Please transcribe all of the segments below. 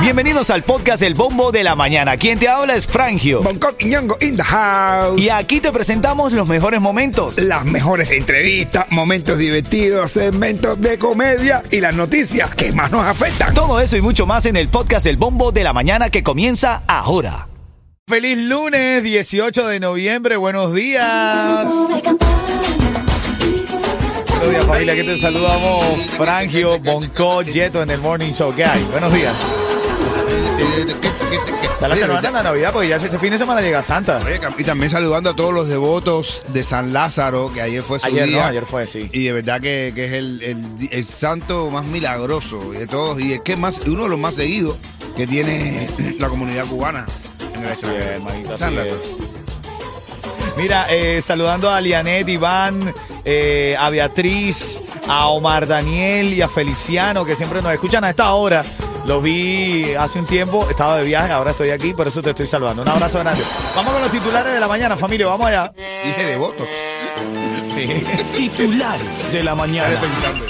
Bienvenidos al podcast El Bombo de la Mañana. Quien te habla es Frangio. Bangkok y Ñongo in the house. Y aquí te presentamos los mejores momentos. Las mejores entrevistas, momentos divertidos, segmentos de comedia y las noticias que más nos afectan. Todo eso y mucho más en el podcast El Bombo de la Mañana que comienza ahora. Feliz lunes 18 de noviembre. Buenos días. Familia, que te saludamos Frangio, Bonco, Yeto en el Morning Show. ¿Qué hay? Buenos días. Está la semana de la Navidad porque ya este fin de semana llega Santa. Oye, Y también saludando a todos los devotos de San Lázaro, que ayer fue su Ayer día. no, ayer fue, sí. Y de verdad que, que es el, el- el santo más milagroso de todos. Y es que más, uno de los más seguidos que tiene la comunidad cubana en el Así es, San Lázaro. Mira, eh, saludando a Lianet, Iván, eh, a Beatriz, a Omar Daniel y a Feliciano, que siempre nos escuchan a esta hora. Los vi hace un tiempo, estaba de viaje, ahora estoy aquí, por eso te estoy saludando. Un abrazo grande. Vamos con los titulares de la mañana, familia, vamos allá. Dije devotos. Titulares de la Estaré mañana. pensando.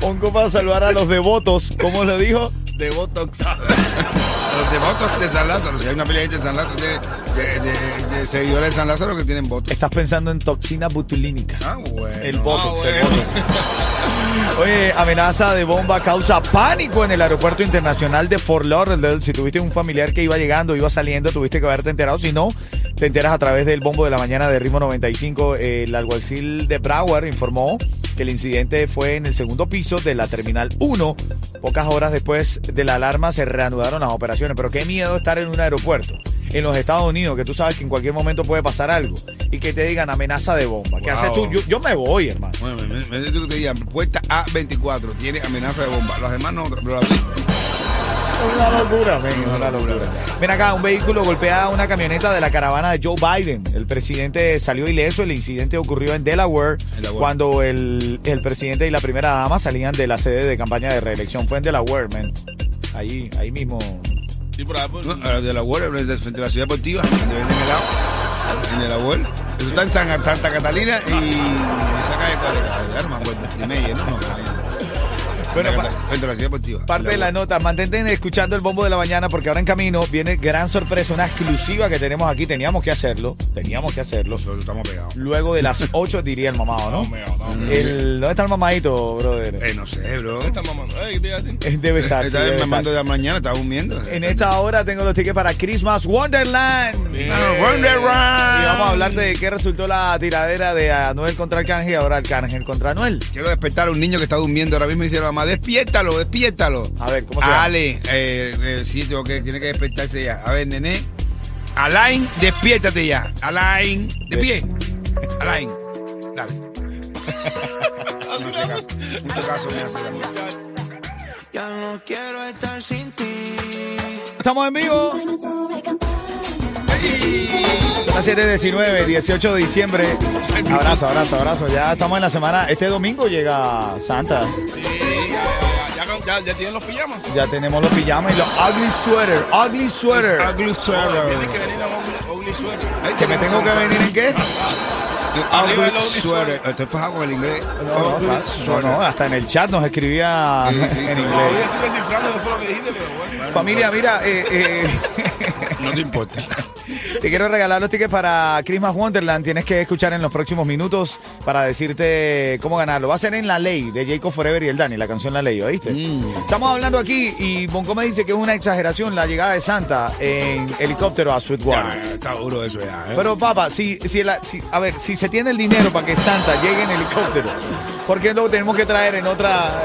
Pongo para saludar a los devotos, ¿cómo lo dijo? Devotos. los devotos de San Lázaro. Si hay una pelea de San Lázaro, de, de- de- de seguidores de San Lázaro que tienen votos. Estás pensando en toxina butulínica. Ah, bueno. El Botox, Ah, el. Botox. Oye, amenaza de bomba causa pánico en el aeropuerto internacional de Fort Lauderdale. Si tuviste un familiar que iba llegando, iba saliendo, tuviste que haberte enterado. Si no, te enteras a través del bombo de la mañana de Ritmo 95. El alguacil de Broward informó que el incidente fue en el segundo piso de la Terminal 1. Pocas horas después de la alarma se reanudaron las operaciones. Pero qué miedo estar en un aeropuerto en los Estados Unidos, que tú sabes que en cualquier momento puede pasar algo y que te digan amenaza de bomba. ¿Qué Wow. haces tú? Yo, yo me voy, hermano. Bueno, me, me, me- te digan, puerta A24, tiene amenaza de bomba. Los demás no, pero la Es una locura, men, una locura. Ven acá, un vehículo golpea a una camioneta de la caravana de Joe Biden. El presidente salió ileso. El incidente ocurrió en Delaware, Delaware. cuando el, el presidente y la primera dama salían de la sede de campaña de reelección. Fue en Delaware, man. Ahí, ahí mismo. Sí, por ahí, por- No, a la de la World, de frente a la ciudad deportiva, donde venden helado. En de la World. Eso está en San- Santa Catalina y esa calle cuál es, ya no me acuerdo. No, ciudad deportiva. Parte de la nota, mantente escuchando el bombo de la mañana porque ahora en camino viene gran sorpresa, una exclusiva que tenemos aquí. Teníamos que hacerlo, teníamos que hacerlo. Nosotros estamos pegados. Luego de las 8 diría el mamado, ¿no? No, me no, me El, ¿Dónde está el mamadito, brother? Eh, no sé, bro. ¿Dónde está mamando? Ey, ¿qué te iba a decir? Eh, Debe estar. sí, Está debe mamando de la mañana, está durmiendo. En esta hora tengo los tickets para Christmas Wonderland. Ah, Wonderland. Y vamos a hablar de qué resultó la tiradera de Anuel contra Arcángel y ahora Arcángel contra Anuel. Quiero despertar a un niño que está durmiendo ahora mismo y dice la mamá, despiértalo, despiértalo. A ver, ¿cómo se llama? Ale, eh, eh, sí, tengo que, tiene que despertarse ya. A ver, nene. Alain, despiértate ya. Alain, de pie. Alain, dale. Mucho caso, mucho caso me hace. Ya no quiero estar sin ti. Estamos en vivo. Son las 7.19, 18 de diciembre. Abrazo, abrazo, abrazo. Ya estamos en la semana. Este domingo llega Santa. Sí, ya, ya, ya, tienen los pijamas. Ya tenemos los pijamas y los ugly sweater. Ugly sweater. Ugly No, sweater. Tienes que venir a Ugly, ugly Sweater. Ay, ¿Que me tengo que venir en qué? Arriba el Ugly ugly sweater. sweater. Estoy fajado con el inglés. No, Ugly no, no, sweater. no, hasta en el chat nos escribía Sí, sí, en inglés. Todavía estoy descifrando después lo que dijiste, pero bueno. Familia, mira, eh, eh, No te importa. Te quiero regalar los tickets para Christmas Wonderland. Tienes que escuchar en los próximos minutos para decirte cómo ganarlo. Va a ser en La Ley de Jacob Forever y el Dani, la canción La Ley, ¿oíste? Mm. Estamos hablando aquí y Bonco me dice que es una exageración la llegada de Santa en helicóptero a Sweetwater. Ya, está duro eso ya. ¿eh? Pero papá, si, si, la- si- a ver, si se tiene el dinero para que Santa llegue en helicóptero, ¿por qué lo tenemos que traer en otra,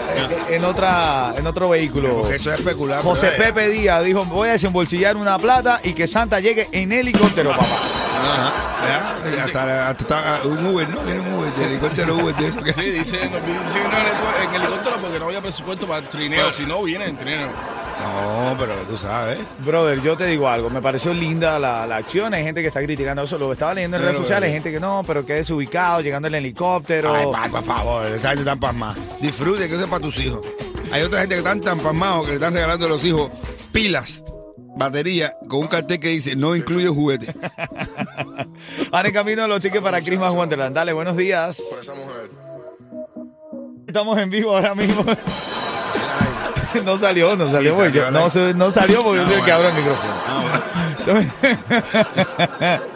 en otra, en otro vehículo? Porque eso es especular. José. Pepe Díaz dijo, voy a desembolsillar una plata y que Santa llegue en helicóptero, papá. Ajá. Ya, hasta, hasta un Uber, ¿no? Viene un Uber, de helicóptero Uber de eso. que- Sí, dice, nos dice no en, helicóptero porque no había presupuesto para el trineo. Si no, viene en trineo. No, pero tú sabes. Brother, yo te digo algo, me pareció linda la, la acción, hay gente que está criticando eso, lo estaba leyendo en Pero, redes sociales, hay pero- gente que no, pero que desubicado, llegando en el helicóptero. Ay, pa, por favor, esa gente tan pasmada. Disfrute, que eso es para tus hijos. Hay otra gente que están tan pasmados que le están regalando a los hijos pilas, batería, con un cartel que dice no incluye juguete. Van en camino los tickets para Christmas Wonderland. Dale, buenos días. Por esa mujer. Estamos en vivo ahora mismo. No salió, no salió. porque yo- no, no salió porque yo soy el que abro el micrófono.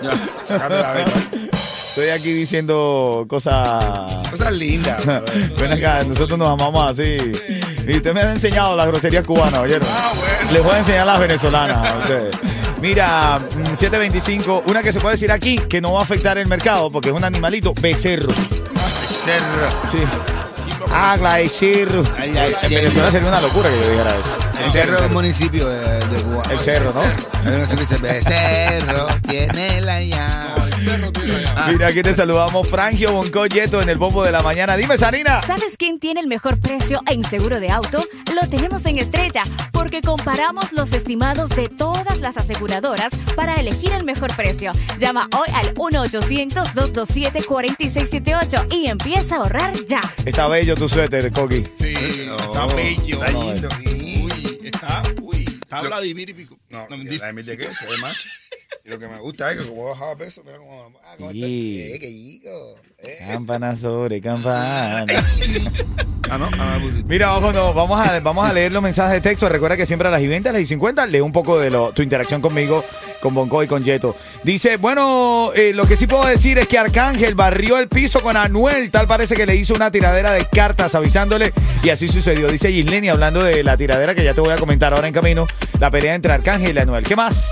Ya, sacate la. Estoy aquí diciendo cosas. Cosas lindas. Ven acá, nosotros nos amamos así. Y usted me ha enseñado las groserías cubanas, ¿oyeron? Ah, bueno. Les voy a enseñar las venezolanas a ustedes. Mira, mm, 725, una que se puede decir aquí que no va a afectar el mercado porque es un animalito, becerro. Cerro. Sí. Becerro. Ay, ay, En. Venezuela sería una locura que yo dijera eso. El cerro es un municipio de, de Cuba. El cerro, ¿no? Hay una que dice, Becerro, tiene la llave. Mira, aquí te saludamos, Frangio Bonco Yeto en el bombo de la mañana. Dime, Sarina. ¿Sabes quién tiene el mejor precio en seguro de auto? Lo tenemos en Estrella, porque comparamos los estimados de todas las aseguradoras para elegir el mejor precio. Llama hoy al 1-800-227-4678 y empieza a ahorrar ya. Está bello tu suéter, Coqui. Sí, está bello. Está lindo. Uy, está, uy, está Vladimir y pico. No, No, la mentira. de de qué, se ve macho. Y lo que me gusta es que como he bajado peso, mira cómo, ah. Sí. Eh, qué chico. Eh. Campana sobre campana. Ah, no, ah, no, pues, Mira, vámonos, vamos a, vamos a leer los mensajes de texto. Recuerda que siempre a las y 20, a las y 50, lee un poco de lo- tu interacción conmigo, con Bonco y con Yeto. Dice, bueno, eh, lo que sí puedo decir es que Arcángel barrió el piso con Anuel. Tal parece que le hizo una tiradera de cartas avisándole y así sucedió. Dice Gisleni, hablando de la tiradera que ya te voy a comentar ahora en camino, la pelea entre Arcángel y Anuel. ¿Qué más?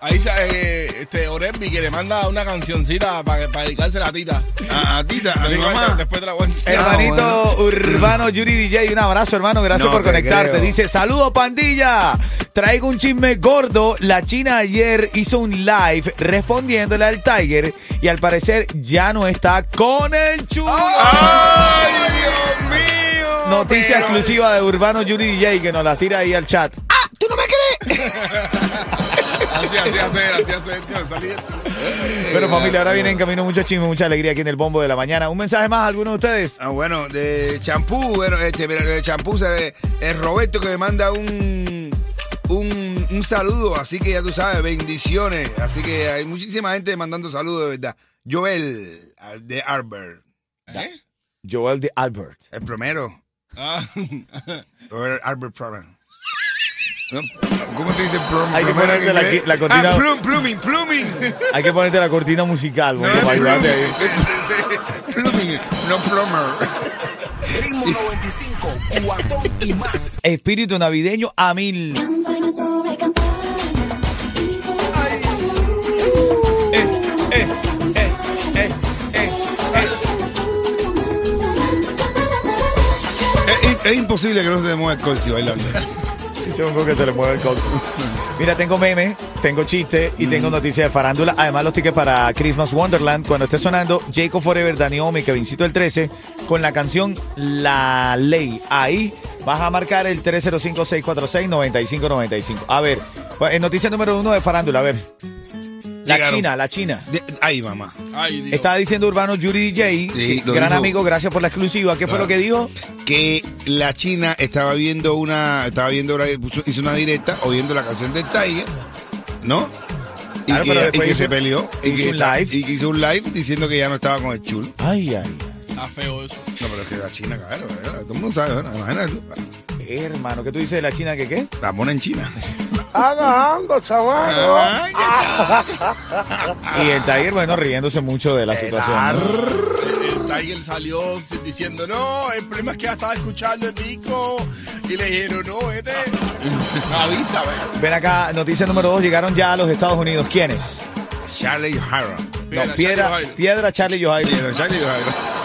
Ahí eh, este Orembi que le manda una cancioncita para dedicarse a la tita. a, a Tita, a mi mamá. Después te la voy a. Hermanito Urbano Yuri DJ, un abrazo, hermano. Gracias No por te conectarte. creo. Dice: Saludos, pandilla. Traigo un chisme gordo. La China ayer hizo un live respondiéndole al Tiger y al parecer ya no está con el chulo. ¡Ay, Dios mío! Noticia pero- exclusiva de Urbano Yuri DJ que nos la tira ahí al chat. ¿Tú no me crees? Así, así hacer, así hacer. tío, salí de- Pero familia, ahora viene en camino mucho chisme, mucha alegría aquí en el bombo de la mañana. Un mensaje más, ¿alguno de ustedes? Ah, bueno, de champú, bueno, este, mira, de champú, es Roberto que me manda un, un, un saludo, así que ya tú sabes, bendiciones. Así que hay muchísima gente mandando saludos, de verdad. Joel, de Arbor, ¿Eh? Joel de Albert. el plomero. Ah, Plumber. ¿No? ¿Cómo te dice plum- Hay que ponerte la la cortina- Ah, plum, plumbing, plumbing. Hay que ponerte la cortina musical, No, para ayudarte ahí. plumbing. Plumbing, no plumber. Ritmo 95, cuatón y más. Espíritu navideño a mil. Eh, eh, eh, eh, eh. Es, imposible que no se mueva el corsi bailando. Dice que se le mueve el coco. Mira, tengo memes, tengo chistes y tengo noticias de farándula. Además, los tickets para Christmas Wonderland. Cuando esté sonando Jacob Forever, Dani Omi, Kevincito el 13, con la canción La Ley. Ahí vas a marcar el 305-646-9595. A ver, pues, en noticia número uno de farándula, a ver. La Llegaron. China, la China. De- ay, mamá. ay, Dios. Estaba diciendo Urbano Yuri DJ, Sí, que- lo gran dijo. amigo, gracias por la exclusiva. ¿Qué fue lo que dijo? que la China estaba viendo una, estaba viendo, una- puso- hizo una directa oyendo la canción del Tiger, ¿no? Y Claro, que, pero y después que hizo- se peleó y hizo que, un está- live. y que hizo un live diciendo que ya no estaba con el chulo. Ay, ay, Está feo eso. No, pero es que la China, claro, claro, todo el mundo sabe, bueno, imagínate tú. Hermano, ¿qué tú dices de la China que qué? la mona en China. Ay, Y el Tiger, bueno, riéndose mucho de la situación. ¿no? El Tiger salió diciendo, no, el problema es que ya estaba escuchando el disco. Y le dijeron, no, este, avisa, ve. Ven acá, noticia número dos, llegaron ya a los Estados Unidos. ¿Quiénes? Charlie Harron. No, Charlie Piedra, Jairo. Piedra, Charlie no, Charlie Harron.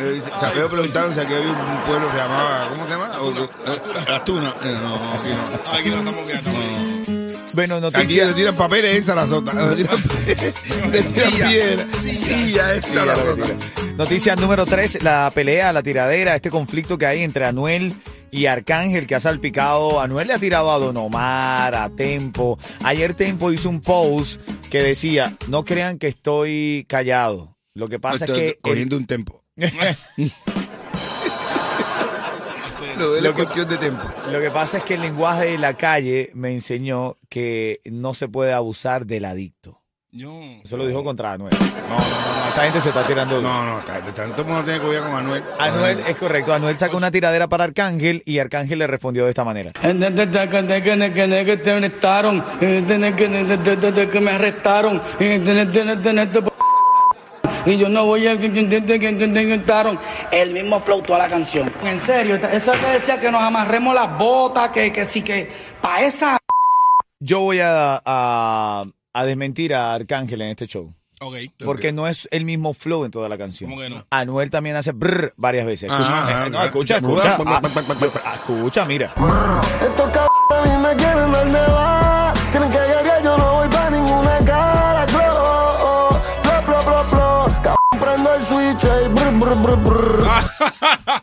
Eh, Te había preguntado si aquí había un pueblo que se llamaba, ¿cómo se llama? O- o- Astuna. Eh, No, no, aquí no. Aquí no estamos viendo. Bueno, Aquí noticia. le tiran papeles en Sarasota. Le tiran, le tiran piedra. Silla en Sí, ya lo Sarasota. Noticia número 3, la pelea, la tiradera, este conflicto que hay entre Anuel y Arcángel que ha salpicado. Anuel le ha tirado a Don Omar, a Tempo. Ayer Tempo hizo un post que decía, no crean que estoy callado. Lo que pasa Estoy es que... el- cogiendo un tempo. Lo de la Lo que- cuestión de tempo. Lo que pasa es que el lenguaje de la calle me enseñó que no se puede abusar del adicto. Yo. Eso lo dijo contra Anuel. No, no, no, no, esta gente se está tirando. No, no, el mundo tiene que cuidar con Manuel. Anuel es correcto. Anuel sacó una tiradera para Arcángel y Arcángel le respondió de esta manera. que te arrestaron, que me arrestaron, y yo no voy a arrestaron el mismo flow toda la canción. En serio, esa que decía que nos amarremos las botas, que, que sí que para esa Yo voy a, a, a desmentir a Arcángel en este show. Ok. Porque no es el mismo flow en toda la canción. ¿Cómo que no? Anuel también hace brr varias veces. Escucha, Ah, eh, no, ah, escucha, ah, escucha. ah, Ah, ah, ah, ah, escucha, mira.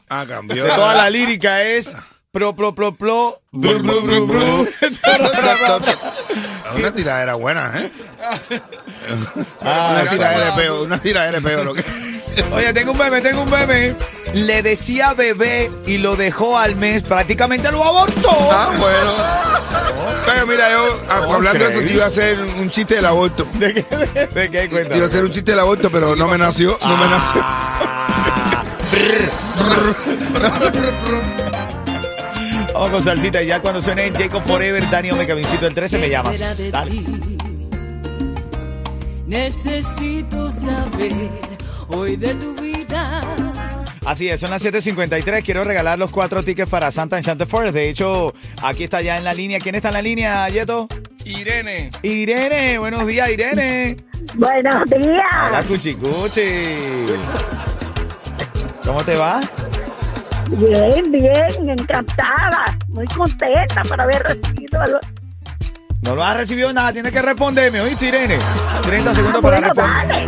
Ah, cambió. De toda la lírica es pro, pro, pro, pro. Una tiradera buena, ¿eh? Ah, una tiradera de peo, una tiradera de peo. Lo que... Oye, tengo un meme, tengo un meme. Le decía bebé y lo dejó al mes, prácticamente lo abortó. Ah, bueno. Pero mira, yo ah, hablando de eso, te iba a hacer un chiste del aborto. ¿De qué? ¿De qué? Te iba a hacer un chiste del aborto, pero no me nació, no me nació. Ah. Vamos con salsita y ya cuando suene Jacob Forever, Dani Omega Vincito el 13 me llamas. Dale. Necesito saber hoy de tu vida. Así es, son las 7.53. Quiero regalar los cuatro tickets para Santa Enchanted Forest. De hecho, aquí está ya en la línea. ¿Quién está en la línea, Yeto? Irene. Irene. Buenos días, Irene. Buenos Hola, días. Cuchicuchi. ¿Cómo te va? Bien, bien, encantada. Muy contenta por haber recibido algo. No lo has recibido nada, tienes que responderme, ¿oíste, Irene? 30 segundos para Bueno, responder. vale.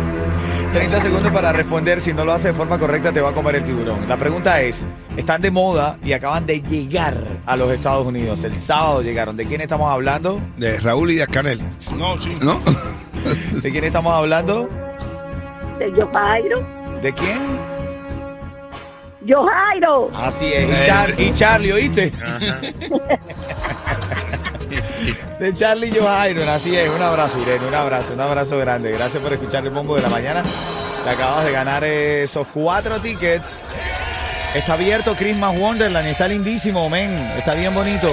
30 segundos para responder. Si no lo hace de forma correcta, te va a comer el tiburón. La pregunta es: están de moda y acaban de llegar a los Estados Unidos. El sábado llegaron. ¿De quién estamos hablando? De Raúl y de Canel, No, sí. ¿no? ¿De quién estamos hablando? De Yo Jairo. ¿De quién? Yo Jairo. Así es. Y, Char- y Charlie, ¿oíste? De Charlie Johairon, así es. Un abrazo, Irene, un abrazo, un abrazo grande. Gracias por escuchar el bombo de la mañana. Te acabas de ganar esos cuatro tickets. Está abierto Christmas Wonderland está lindísimo, men. Está bien bonito.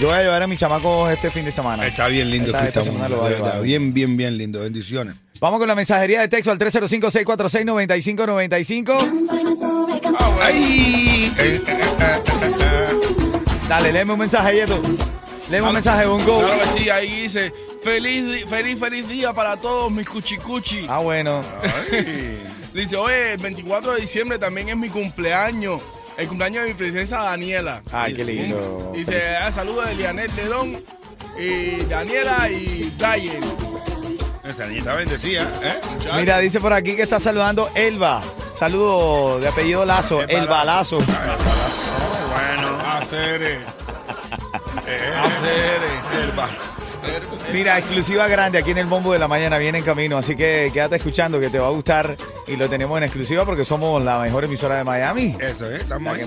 Yo voy a llevar a mis chamacos este fin de semana. Está bien lindo Esta- esta semana lo voy a llevar. Bien, bien, bien lindo. Bendiciones. Vamos con la mensajería de texto al 305-646-9595. Campana sobre campana. ¡Ay! Eh, eh, eh. Dale, léeme un mensaje, Yeto. Léeme un mensaje, Bongo. Claro que sí, ahí dice. Feliz, feliz, feliz día para todos mis cuchicuchi. Ah, bueno. Dice, oye, el 24 de diciembre también es mi cumpleaños. El cumpleaños de mi princesa Daniela. Ay, qué lindo. Dice, ah, saludos de Lianet Ledón, y Daniela y Brian. Esa niñita bendecida, ¿eh? Mira, dice por aquí que está saludando Elba. Saludo de apellido Lazo, Elba Lazo. Bueno. Hacer. Hacer. Mira, exclusiva grande aquí en el Bombo de la Mañana, viene en camino, así que quédate escuchando que te va a gustar y lo tenemos en exclusiva porque somos la mejor emisora de Miami. Eso, ¿eh? Estamos ahí.